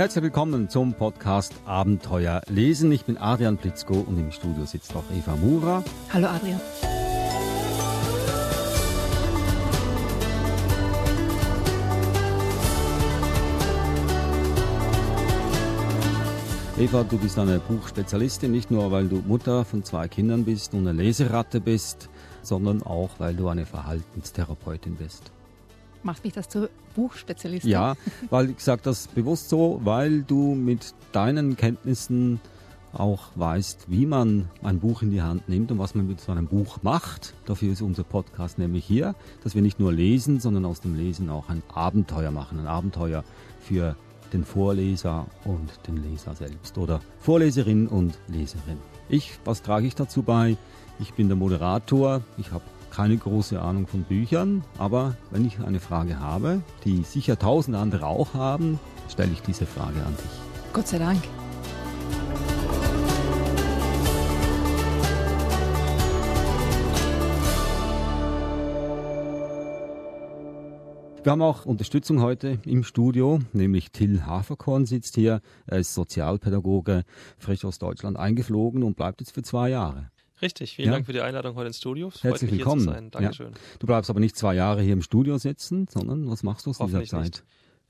Herzlich willkommen zum Podcast Abenteuer lesen. Ich bin Adrian Plitzko und im Studio sitzt auch Eva Mura. Hallo Adrian. Eva, du bist eine Buchspezialistin, nicht nur weil du Mutter von zwei Kindern bist und eine Leseratte bist, sondern auch weil du eine Verhaltenstherapeutin bist. Macht mich das zur Buchspezialistin? Ja, weil ich sage das bewusst so, weil du mit deinen Kenntnissen auch weißt, wie man ein Buch in die Hand nimmt und was man mit so einem Buch macht. Dafür ist unser Podcast nämlich hier, dass wir nicht nur lesen, sondern aus dem Lesen auch ein Abenteuer machen. Ein Abenteuer für den Vorleser und den Leser selbst oder Vorleserin und Leserin. Ich, was trage ich dazu bei? Ich bin der Moderator, ich habe keine große Ahnung von Büchern, aber wenn ich eine Frage habe, die sicher tausend andere auch haben, stelle ich diese Frage an dich. Gott sei Dank. Wir haben auch Unterstützung heute im Studio, nämlich Till Haferkorn sitzt hier. Er ist Sozialpädagoge, frisch aus Deutschland eingeflogen und bleibt jetzt für zwei Jahre. Richtig, vielen ja. Dank für die Einladung heute ins Studio. Es Herzlich willkommen. Hier zu sein. Dankeschön. Ja. Du bleibst aber nicht zwei Jahre hier im Studio sitzen, sondern was machst du aus dieser Zeit?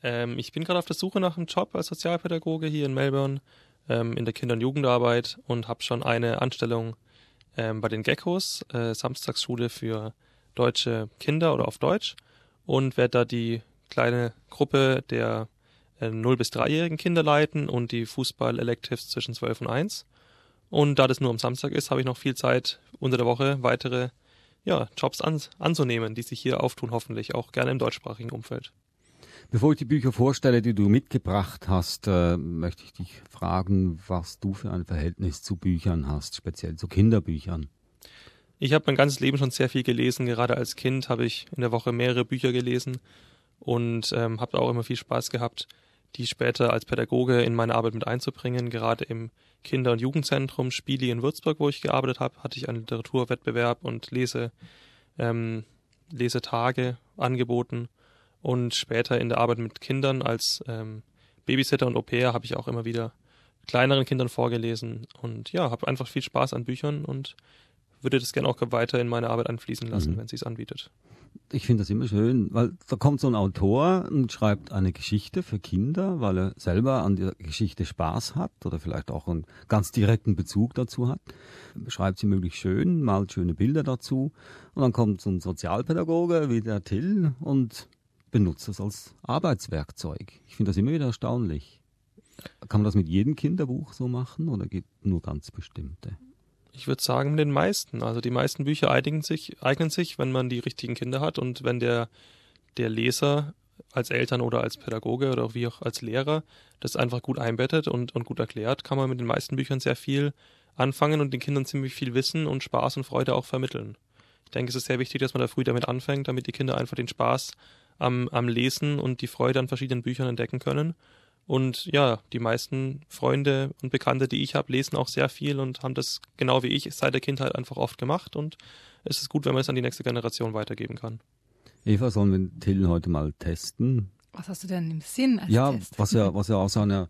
Ähm, ich bin gerade auf der Suche nach einem Job als Sozialpädagoge hier in Melbourne ähm, in der Kinder- und Jugendarbeit und habe schon eine Anstellung ähm, bei den Geckos, äh, Samstagsschule für deutsche Kinder oder auf Deutsch und werde da die kleine Gruppe der äh, 0- bis 3-jährigen Kinder leiten und die Fußball-Electives zwischen 12 und 1. Und da das nur am Samstag ist, habe ich noch viel Zeit unter der Woche weitere ja, Jobs an, anzunehmen, die sich hier auftun, hoffentlich auch gerne im deutschsprachigen Umfeld. Bevor ich die Bücher vorstelle, die du mitgebracht hast, äh, möchte ich dich fragen, was du für ein Verhältnis zu Büchern hast, speziell zu Kinderbüchern. Ich habe mein ganzes Leben schon sehr viel gelesen. Gerade als Kind habe ich in der Woche mehrere Bücher gelesen und ähm, habe auch immer viel Spaß gehabt, die später als Pädagoge in meine Arbeit mit einzubringen. Gerade im Kinder- und Jugendzentrum Spieli in Würzburg, wo ich gearbeitet habe, hatte ich einen Literaturwettbewerb und Lese, ähm, Lesetage angeboten. Und später in der Arbeit mit Kindern als ähm, Babysitter und Au pair habe ich auch immer wieder kleineren Kindern vorgelesen und ja, habe einfach viel Spaß an Büchern und würde das gerne auch weiter in meine Arbeit anfließen lassen, mhm. wenn sie es anbietet. Ich finde das immer schön, weil da kommt so ein Autor und schreibt eine Geschichte für Kinder, weil er selber an der Geschichte Spaß hat oder vielleicht auch einen ganz direkten Bezug dazu hat. Schreibt sie möglichst schön, malt schöne Bilder dazu und dann kommt so ein Sozialpädagoge wie der Till und benutzt das als Arbeitswerkzeug. Ich finde das immer wieder erstaunlich. Kann man das mit jedem Kinderbuch so machen oder geht nur ganz bestimmte? Ich würde sagen, mit den meisten. Also die meisten Bücher eignen sich, eignen sich, wenn man die richtigen Kinder hat und wenn der, der Leser als Eltern oder als Pädagoge oder wie auch als Lehrer das einfach gut einbettet und, und gut erklärt, kann man mit den meisten Büchern sehr viel anfangen und den Kindern ziemlich viel Wissen und Spaß und Freude auch vermitteln. Ich denke, es ist sehr wichtig, dass man da früh damit anfängt, damit die Kinder einfach den Spaß am, am Lesen und die Freude an verschiedenen Büchern entdecken können und ja, die meisten Freunde und Bekannte, die ich habe, lesen auch sehr viel und haben das genau wie ich seit der Kindheit einfach oft gemacht. Und es ist gut, wenn man es an die nächste Generation weitergeben kann. Eva, sollen wir Till heute mal testen? Was hast du denn im Sinn als ja, Test? was er, was er aus einer,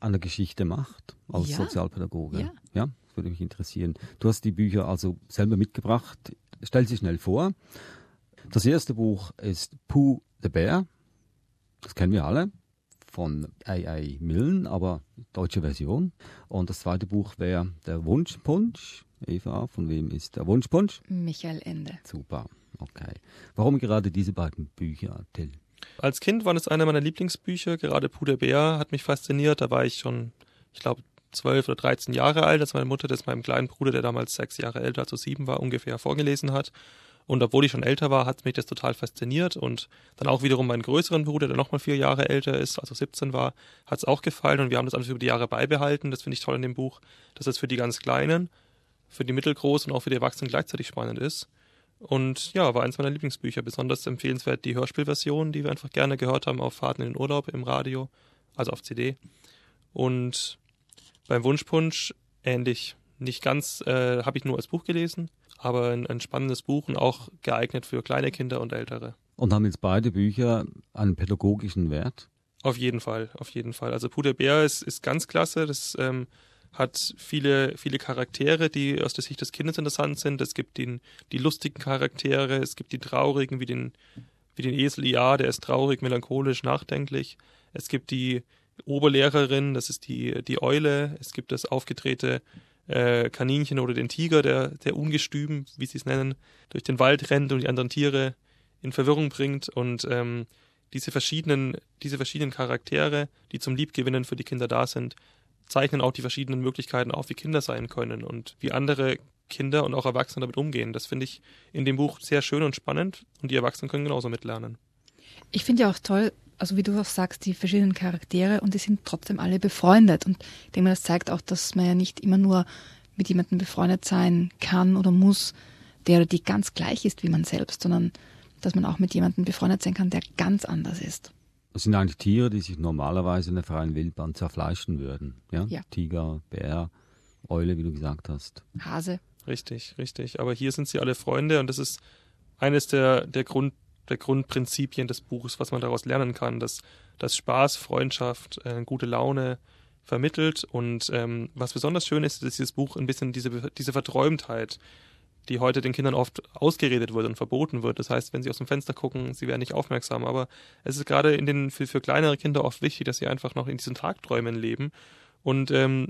einer Geschichte macht, als Ja. Sozialpädagoge. Ja. ja, das würde mich interessieren. Du hast die Bücher also selber mitgebracht. Stell sie schnell vor. Das erste Buch ist Pooh the Bear. Das kennen wir alle von A.A. Millen, aber deutsche Version. Und das zweite Buch wäre Der Wunschpunsch. Eva, von wem ist der Wunschpunsch? Michael Ende. Super, okay. Warum gerade diese beiden Bücher, Till? Als Kind waren es einer meiner Lieblingsbücher. Gerade Puder Bär hat mich fasziniert. Da war ich schon, ich glaube, zwölf oder dreizehn Jahre alt, als meine Mutter das meinem kleinen Bruder, der damals sechs Jahre älter, also sieben war, ungefähr vorgelesen hat. Und obwohl ich schon älter war, hat mich das total fasziniert. Und dann auch wiederum meinen größeren Bruder, der nochmal vier Jahre älter ist, also 17 war, hat es auch gefallen. Und wir haben das alles über die Jahre beibehalten. Das finde ich toll in dem Buch, dass es für die ganz Kleinen, für die Mittelgroßen und auch für die Erwachsenen gleichzeitig spannend ist. Und ja, war eins meiner Lieblingsbücher. Besonders empfehlenswert die Hörspielversion, die wir einfach gerne gehört haben auf Fahrten in den Urlaub im Radio, also auf CD. Und beim Wunschpunsch ähnlich. Nicht ganz, äh, habe ich nur als Buch gelesen, aber ein, ein spannendes Buch und auch geeignet für kleine Kinder und Ältere. Und haben jetzt beide Bücher einen pädagogischen Wert? Auf jeden Fall, auf jeden Fall. Also Puder Bär ist, ist ganz klasse. Das ähm, hat viele, viele Charaktere, die aus der Sicht des Kindes interessant sind. Es gibt den, die lustigen Charaktere, es gibt die traurigen, wie den, wie den Esel Ja, der ist traurig, melancholisch, nachdenklich. Es gibt die Oberlehrerin, das ist die, die Eule. Es gibt das aufgedrehte äh, Kaninchen oder den Tiger, der, der ungestüm, wie sie es nennen, durch den Wald rennt und die anderen Tiere in Verwirrung bringt. Und ähm, diese verschiedenen, diese verschiedenen Charaktere, die zum Liebgewinnen für die Kinder da sind, zeichnen auch die verschiedenen Möglichkeiten auf, wie Kinder sein können und wie andere Kinder und auch Erwachsene damit umgehen. Das finde ich in dem Buch sehr schön und spannend und die Erwachsenen können genauso mitlernen. Ich finde ja auch toll, also wie du auch sagst, die verschiedenen Charaktere und die sind trotzdem alle befreundet. Und ich denke mal, das zeigt auch, dass man ja nicht immer nur mit jemandem befreundet sein kann oder muss, der oder die ganz gleich ist wie man selbst, sondern dass man auch mit jemandem befreundet sein kann, der ganz anders ist. Das sind eigentlich Tiere, die sich normalerweise in der freien Wildbahn zerfleischen würden. Ja? Ja. Tiger, Bär, Eule, wie du gesagt hast. Hase. Richtig, richtig. Aber hier sind sie alle Freunde und das ist eines der, der, Grund, der Grundprinzipien des Buches, was man daraus lernen kann, dass, dass Spaß, Freundschaft, äh, gute Laune vermittelt. Und ähm, was besonders schön ist, ist dieses Buch ein bisschen diese, diese Verträumtheit die heute den Kindern oft ausgeredet wird und verboten wird. Das heißt, wenn sie aus dem Fenster gucken, sie werden nicht aufmerksam. Aber es ist gerade in den für, für kleinere Kinder oft wichtig, dass sie einfach noch in diesen Tagträumen leben und ähm,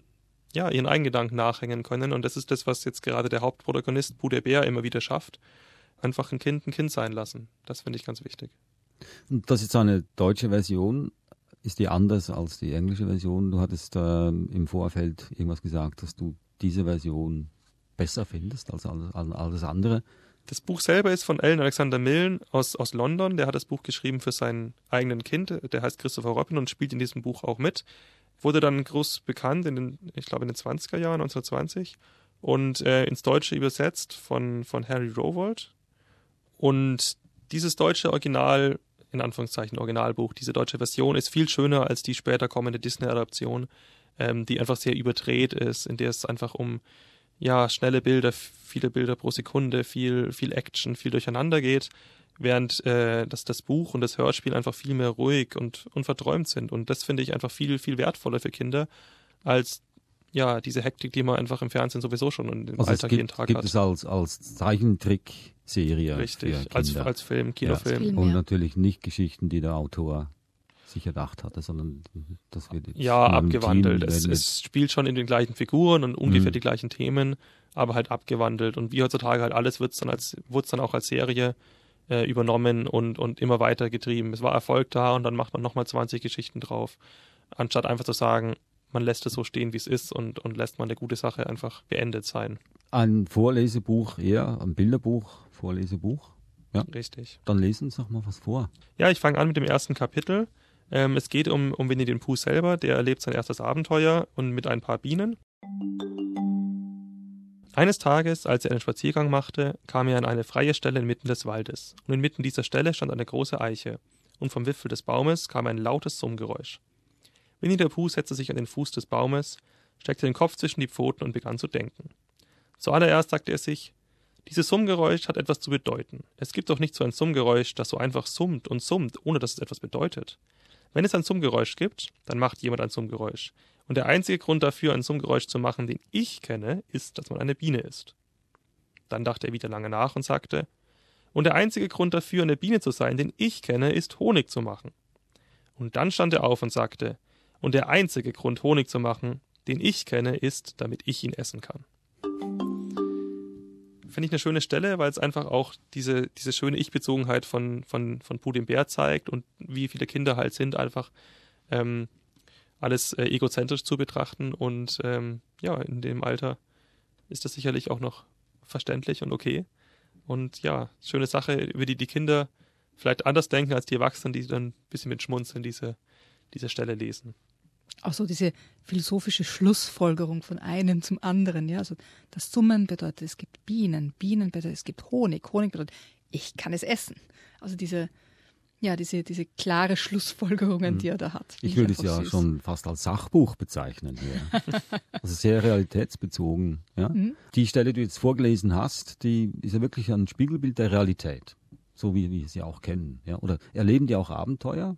ja, ihren eigenen Gedanken nachhängen können. Und das ist das, was jetzt gerade der Hauptprotagonist Puder Bär immer wieder schafft. Einfach ein Kind ein Kind sein lassen. Das finde ich ganz wichtig. Und das ist eine deutsche Version. Ist die anders als die englische Version? Du hattest äh, im Vorfeld irgendwas gesagt, dass du diese Version besser findest als alles, alles andere. Das Buch selber ist von Alan Alexander Milne aus, aus London. Der hat das Buch geschrieben für sein eigenen Kind. Der heißt Christopher Robin und spielt in diesem Buch auch mit. Wurde dann groß bekannt in den, ich glaube, in den 20er Jahren, 1920. Und äh, ins Deutsche übersetzt von, von Harry Rowold. Und dieses deutsche Original, in Anführungszeichen Originalbuch, diese deutsche Version ist viel schöner als die später kommende Disney-Adaption, ähm, die einfach sehr überdreht ist, in der es einfach um ja, schnelle Bilder, viele Bilder pro Sekunde, viel, viel Action, viel durcheinander geht, während äh, dass das Buch und das Hörspiel einfach viel mehr ruhig und, und verträumt sind. Und das finde ich einfach viel, viel wertvoller für Kinder als ja, diese Hektik, die man einfach im Fernsehen sowieso schon und im also Alltag gibt, jeden Tag gibt hat. es als, als Zeichentrickserie. Richtig, für als, als Film, Kinofilm. Viel Und natürlich nicht Geschichten, die der Autor sich erdacht hatte, sondern das wird jetzt Ja, abgewandelt. Team, Es, es spielt schon in den gleichen Figuren und ungefähr Mhm. die gleichen Themen, aber halt abgewandelt. Und wie heutzutage halt alles wird's dann als, wurde dann auch als Serie äh, übernommen und, und immer weiter getrieben. Es war Erfolg da und dann macht man nochmal 20 Geschichten drauf. Anstatt einfach zu sagen, man lässt es so stehen, wie es ist und, und lässt man eine gute Sache einfach beendet sein. ein Vorlesebuch eher, ein Bilderbuch, Vorlesebuch. Richtig. Dann lesen uns doch mal was vor. Ja, ich fange an mit dem ersten Kapitel. Ähm, es geht um, um Winnie den Pooh selber, der erlebt sein erstes Abenteuer und mit ein paar Bienen. Eines Tages, als er einen Spaziergang machte, kam er an eine freie Stelle inmitten des Waldes, und inmitten dieser Stelle stand eine große Eiche, und vom Wipfel des Baumes kam ein lautes Summgeräusch. Winnie der Pooh setzte sich an den Fuß des Baumes, steckte den Kopf zwischen die Pfoten und begann zu denken. Zuallererst sagte er sich, dieses Summgeräusch hat etwas zu bedeuten. Es gibt doch nicht so ein Summgeräusch, das so einfach summt und summt, ohne dass es etwas bedeutet. Wenn es ein Summgeräusch gibt, dann macht jemand ein Summgeräusch. Und der einzige Grund dafür, ein Summgeräusch zu machen, den ich kenne, ist, dass man eine Biene ist. Dann dachte er wieder lange nach und sagte, und der einzige Grund dafür, eine Biene zu sein, den ich kenne, ist Honig zu machen. Und dann stand er auf und sagte, und der einzige Grund, Honig zu machen, den ich kenne, ist, damit ich ihn essen kann. Finde ich eine schöne Stelle, weil es einfach auch diese, diese schöne Ich-Bezogenheit von, von, von Puh dem Bär zeigt und wie viele Kinder halt sind, einfach ähm, alles äh, egozentrisch zu betrachten. Und ähm, ja, in dem Alter ist das sicherlich auch noch verständlich und okay. Und ja, schöne Sache, über die die Kinder vielleicht anders denken als die Erwachsenen, die dann ein bisschen mit Schmunzeln diese, diese Stelle lesen. Auch so diese philosophische Schlussfolgerung von einem zum anderen. Ja, also das Summen bedeutet, es gibt Bienen, Bienen bedeutet, es gibt Honig, Honig bedeutet, ich kann es essen. Also diese, ja, diese, diese klare Schlussfolgerungen, die er da hat. Ich würde es ja süß. schon fast als Sachbuch bezeichnen hier. also sehr realitätsbezogen. Ja? Mhm. Die Stelle, die du jetzt vorgelesen hast, die ist ja wirklich ein Spiegelbild der Realität. So wie wir sie auch kennen. Ja? Oder erleben die auch Abenteuer?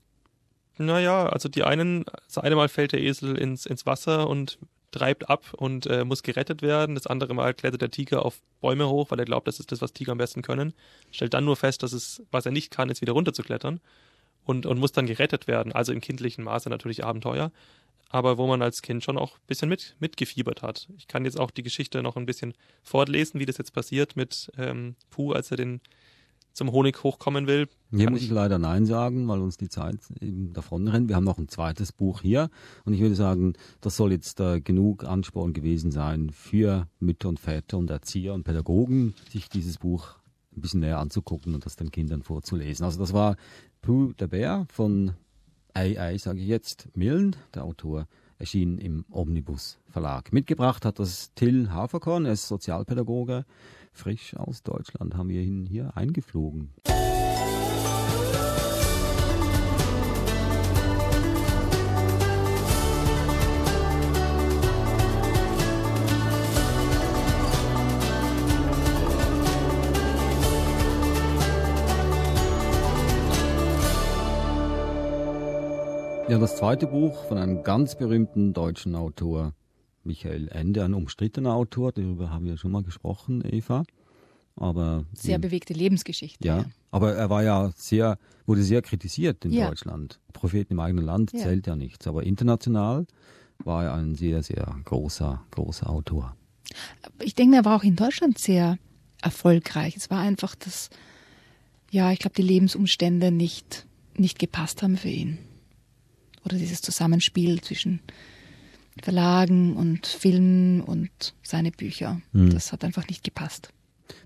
Naja, also die einen, das eine Mal fällt der Esel ins, ins Wasser und treibt ab und äh, muss gerettet werden. Das andere Mal klettert der Tiger auf Bäume hoch, weil er glaubt, das ist das, was Tiger am besten können. Stellt dann nur fest, dass es, was er nicht kann, ist wieder runterzuklettern und, und muss dann gerettet werden. Also im kindlichen Maße natürlich Abenteuer, aber wo man als Kind schon auch ein bisschen mit, mitgefiebert hat. Ich kann jetzt auch die Geschichte noch ein bisschen fortlesen, wie das jetzt passiert mit ähm, Puh, als er den zum Honig hochkommen will. Hier muss ich leider Nein sagen, weil uns die Zeit eben davon rennt. Wir haben noch ein zweites Buch hier und ich würde sagen, das soll jetzt äh, genug Ansporn gewesen sein für Mütter und Väter und Erzieher und Pädagogen, sich dieses Buch ein bisschen näher anzugucken und das den Kindern vorzulesen. Also das war Pooh der Bär von AI, sage ich jetzt, Millen, der Autor erschien im Omnibus Verlag. Mitgebracht hat das Till Haferkorn, er ist Sozialpädagoge, frisch aus Deutschland haben wir ihn hier eingeflogen. Ja, das zweite Buch von einem ganz berühmten deutschen Autor, Michael Ende, ein umstrittener Autor, darüber haben wir schon mal gesprochen, Eva. Aber sehr die, bewegte Lebensgeschichte. Ja, ja, aber er war ja sehr, wurde sehr kritisiert in ja. Deutschland. Propheten im eigenen Land ja. zählt ja nichts, aber international war er ein sehr, sehr großer, großer Autor. Ich denke, er war auch in Deutschland sehr erfolgreich. Es war einfach, dass, ja, ich glaube, die Lebensumstände nicht, nicht gepasst haben für ihn. Oder dieses Zusammenspiel zwischen Verlagen und Filmen und seine Bücher. Hm. Das hat einfach nicht gepasst.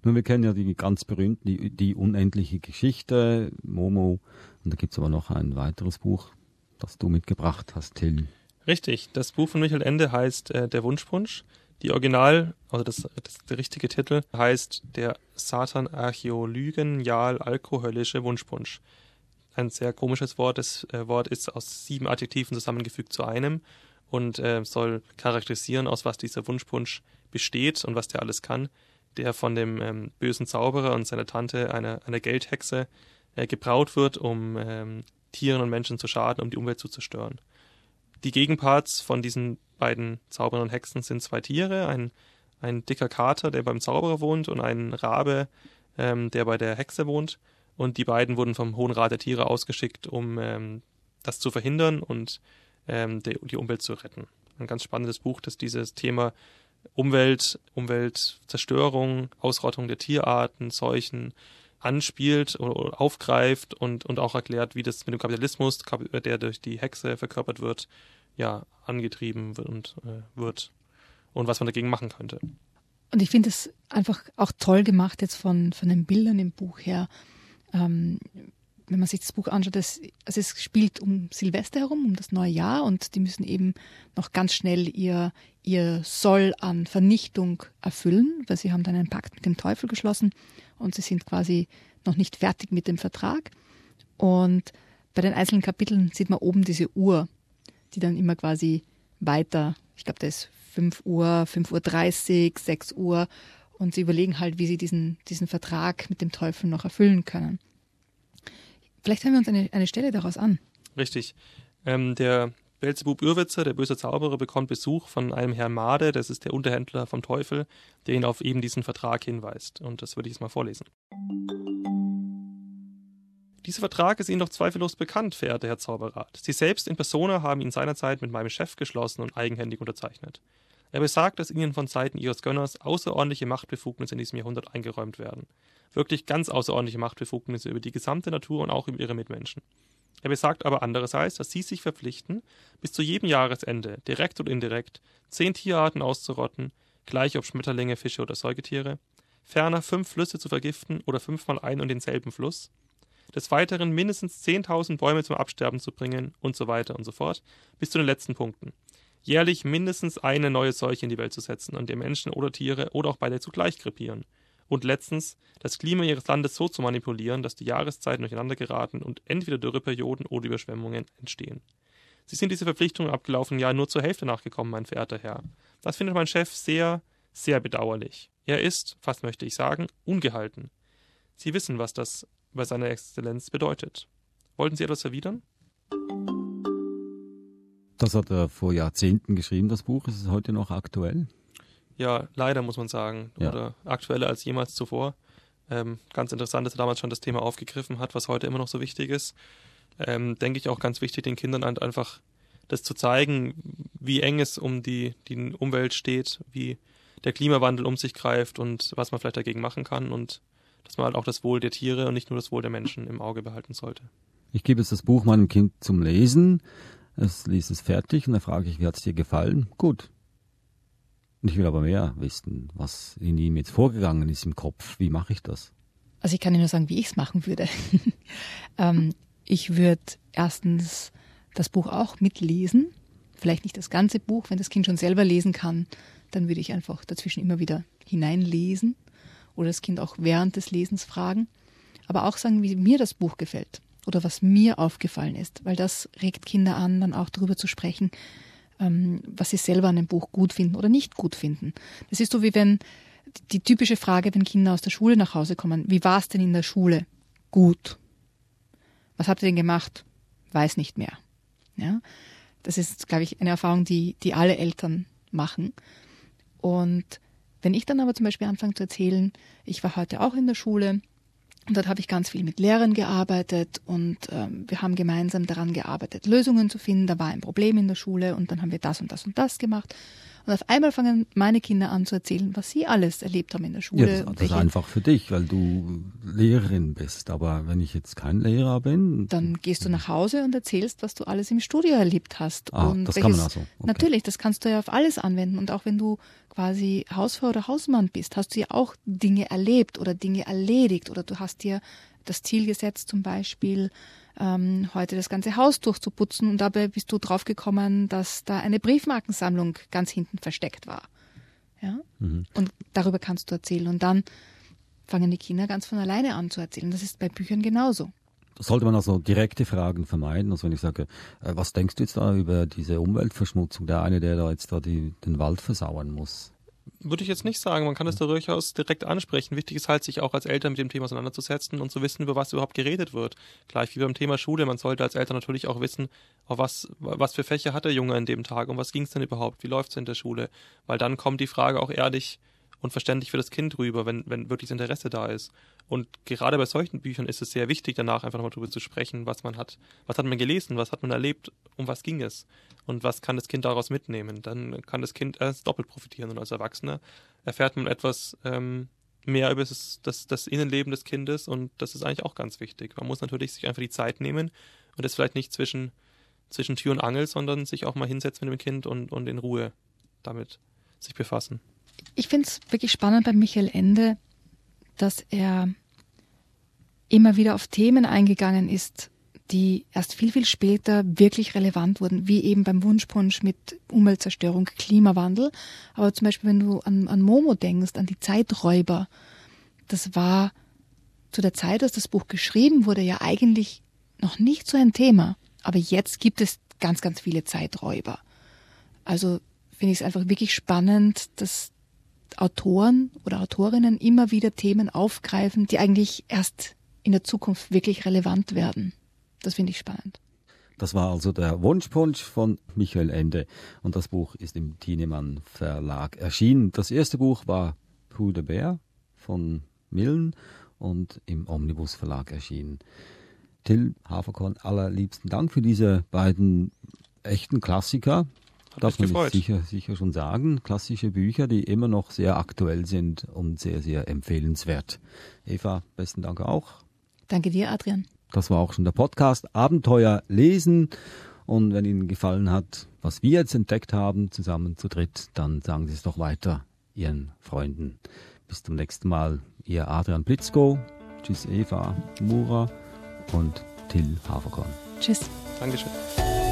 Nun, wir kennen ja die ganz berühmten, die, die unendliche Geschichte, Momo. Und da gibt es aber noch ein weiteres Buch, das du mitgebracht hast, Till. Richtig, das Buch von Michael Ende heißt äh, Der Wunschpunsch. Die Original, also das, das, der richtige Titel heißt Der Satan Archäolygen Jal Alkoholische Wunschpunsch. Ein sehr komisches Wort. Das äh, Wort ist aus sieben Adjektiven zusammengefügt zu einem und äh, soll charakterisieren, aus was dieser Wunschpunsch besteht und was der alles kann, der von dem ähm, bösen Zauberer und seiner Tante, einer, einer Geldhexe, äh, gebraut wird, um ähm, Tieren und Menschen zu schaden, um die Umwelt zu zerstören. Die Gegenparts von diesen beiden Zauberern und Hexen sind zwei Tiere, ein, ein dicker Kater, der beim Zauberer wohnt, und ein Rabe, ähm, der bei der Hexe wohnt. Und die beiden wurden vom Hohen Rat der Tiere ausgeschickt, um ähm, das zu verhindern und ähm, die, die Umwelt zu retten. Ein ganz spannendes Buch, das dieses Thema Umwelt, Umweltzerstörung, Ausrottung der Tierarten, Seuchen anspielt oder aufgreift und, und auch erklärt, wie das mit dem Kapitalismus, der durch die Hexe verkörpert wird, ja, angetrieben wird und, äh, wird und was man dagegen machen könnte. Und ich finde es einfach auch toll gemacht jetzt von, von den Bildern im Buch her. Ähm, wenn man sich das Buch anschaut, das, also es spielt um Silvester herum, um das neue Jahr und die müssen eben noch ganz schnell ihr, ihr Soll an Vernichtung erfüllen, weil sie haben dann einen Pakt mit dem Teufel geschlossen und sie sind quasi noch nicht fertig mit dem Vertrag. Und bei den einzelnen Kapiteln sieht man oben diese Uhr, die dann immer quasi weiter, ich glaube, da ist 5 Uhr, 5.30 Uhr, 6 Uhr und sie überlegen halt, wie sie diesen, diesen Vertrag mit dem Teufel noch erfüllen können. Vielleicht hören wir uns eine, eine Stelle daraus an. Richtig. Ähm, der Belzebub Irwitzer, der böse Zauberer, bekommt Besuch von einem Herrn Made, das ist der Unterhändler vom Teufel, der ihn auf eben diesen Vertrag hinweist. Und das würde ich jetzt mal vorlesen. Dieser Vertrag ist Ihnen doch zweifellos bekannt, verehrter Herr Zauberrat. Sie selbst in Persona haben ihn seinerzeit mit meinem Chef geschlossen und eigenhändig unterzeichnet. Er besagt, dass Ihnen von Seiten Ihres Gönners außerordentliche Machtbefugnisse in diesem Jahrhundert eingeräumt werden wirklich ganz außerordentliche Machtbefugnisse über die gesamte Natur und auch über ihre Mitmenschen. Er besagt aber andererseits, dass sie sich verpflichten, bis zu jedem Jahresende, direkt oder indirekt, zehn Tierarten auszurotten, gleich ob Schmetterlinge, Fische oder Säugetiere, ferner fünf Flüsse zu vergiften oder fünfmal ein und denselben Fluss, des Weiteren mindestens 10.000 Bäume zum Absterben zu bringen und so weiter und so fort, bis zu den letzten Punkten. Jährlich mindestens eine neue Seuche in die Welt zu setzen, an der Menschen oder Tiere oder auch beide zugleich krepieren und letztens das Klima ihres Landes so zu manipulieren, dass die Jahreszeiten durcheinander geraten und entweder Dürreperioden oder Überschwemmungen entstehen. Sie sind diese Verpflichtungen im abgelaufenen Jahr nur zur Hälfte nachgekommen, mein verehrter Herr. Das findet mein Chef sehr, sehr bedauerlich. Er ist, fast möchte ich sagen, ungehalten. Sie wissen, was das bei seiner Exzellenz bedeutet. Wollten Sie etwas erwidern? Das hat er vor Jahrzehnten geschrieben, das Buch. Ist es heute noch aktuell? Ja, leider muss man sagen. Ja. Oder aktueller als jemals zuvor. Ähm, ganz interessant, dass er damals schon das Thema aufgegriffen hat, was heute immer noch so wichtig ist. Ähm, denke ich auch ganz wichtig, den Kindern einfach das zu zeigen, wie eng es um die, die Umwelt steht, wie der Klimawandel um sich greift und was man vielleicht dagegen machen kann und dass man halt auch das Wohl der Tiere und nicht nur das Wohl der Menschen im Auge behalten sollte. Ich gebe jetzt das Buch meinem Kind zum Lesen. Es liest es fertig und dann frage ich, wie hat es dir gefallen? Gut. Und ich will aber mehr wissen, was in ihm jetzt vorgegangen ist im Kopf. Wie mache ich das? Also ich kann Ihnen nur sagen, wie ich es machen würde. ähm, ich würde erstens das Buch auch mitlesen. Vielleicht nicht das ganze Buch, wenn das Kind schon selber lesen kann, dann würde ich einfach dazwischen immer wieder hineinlesen oder das Kind auch während des Lesens fragen. Aber auch sagen, wie mir das Buch gefällt oder was mir aufgefallen ist, weil das regt Kinder an, dann auch darüber zu sprechen, was sie selber an dem Buch gut finden oder nicht gut finden. Das ist so wie wenn die typische Frage, wenn Kinder aus der Schule nach Hause kommen, wie war es denn in der Schule? Gut. Was habt ihr denn gemacht? Weiß nicht mehr. Ja, das ist, glaube ich, eine Erfahrung, die, die alle Eltern machen. Und wenn ich dann aber zum Beispiel anfange zu erzählen, ich war heute auch in der Schule und dort habe ich ganz viel mit Lehrern gearbeitet und ähm, wir haben gemeinsam daran gearbeitet, Lösungen zu finden. Da war ein Problem in der Schule und dann haben wir das und das und das gemacht. Und auf einmal fangen meine Kinder an zu erzählen, was sie alles erlebt haben in der Schule. Ja, das, das ist einfach für dich, weil du Lehrerin bist. Aber wenn ich jetzt kein Lehrer bin. Dann gehst du nach Hause und erzählst, was du alles im Studio erlebt hast. Ah, und das welches, kann man also. Okay. Natürlich, das kannst du ja auf alles anwenden. Und auch wenn du quasi Hausfrau oder Hausmann bist, hast du ja auch Dinge erlebt oder Dinge erledigt oder du hast dir das Ziel gesetzt, zum Beispiel ähm, heute das ganze Haus durchzuputzen und dabei bist du draufgekommen, dass da eine Briefmarkensammlung ganz hinten versteckt war. Ja? Mhm. Und darüber kannst du erzählen. Und dann fangen die Kinder ganz von alleine an zu erzählen. Das ist bei Büchern genauso. Sollte man also direkte Fragen vermeiden. Also wenn ich sage, äh, was denkst du jetzt da über diese Umweltverschmutzung, der eine, der da jetzt da die, den Wald versauern muss? Würde ich jetzt nicht sagen. Man kann es da durchaus direkt ansprechen. Wichtig ist halt, sich auch als Eltern mit dem Thema auseinanderzusetzen und zu wissen, über was überhaupt geredet wird. Gleich wie beim Thema Schule. Man sollte als Eltern natürlich auch wissen, auf was, was für Fächer hat der Junge an dem Tag und was ging es denn überhaupt? Wie läuft es in der Schule? Weil dann kommt die Frage auch ehrlich und verständlich für das Kind rüber, wenn, wenn wirklich Interesse da ist. Und gerade bei solchen Büchern ist es sehr wichtig, danach einfach nochmal darüber zu sprechen, was man hat, was hat man gelesen, was hat man erlebt, um was ging es und was kann das Kind daraus mitnehmen. Dann kann das Kind erst doppelt profitieren und als Erwachsener erfährt man etwas ähm, mehr über das, das, das Innenleben des Kindes und das ist eigentlich auch ganz wichtig. Man muss natürlich sich einfach die Zeit nehmen und das vielleicht nicht zwischen, zwischen Tür und Angel, sondern sich auch mal hinsetzen mit dem Kind und, und in Ruhe damit sich befassen. Ich finde es wirklich spannend bei Michael Ende, dass er immer wieder auf Themen eingegangen ist, die erst viel, viel später wirklich relevant wurden, wie eben beim Wunschpunsch mit Umweltzerstörung, Klimawandel. Aber zum Beispiel, wenn du an, an Momo denkst, an die Zeiträuber, das war zu der Zeit, als das Buch geschrieben wurde, ja eigentlich noch nicht so ein Thema. Aber jetzt gibt es ganz, ganz viele Zeiträuber. Also finde ich es einfach wirklich spannend, dass Autoren oder Autorinnen immer wieder Themen aufgreifen, die eigentlich erst in der Zukunft wirklich relevant werden. Das finde ich spannend. Das war also der Wunschpunsch von Michael Ende und das Buch ist im Thienemann Verlag erschienen. Das erste Buch war Who the Bear von Millen und im Omnibus Verlag erschienen. Till Haferkorn, allerliebsten Dank für diese beiden echten Klassiker. Hat Darf man sicher, sicher schon sagen. Klassische Bücher, die immer noch sehr aktuell sind und sehr, sehr empfehlenswert. Eva, besten Dank auch. Danke dir, Adrian. Das war auch schon der Podcast Abenteuer lesen. Und wenn Ihnen gefallen hat, was wir jetzt entdeckt haben, zusammen zu dritt, dann sagen Sie es doch weiter Ihren Freunden. Bis zum nächsten Mal. Ihr Adrian Blitzko. Tschüss Eva Mura und Till Haferkorn. Tschüss. Dankeschön.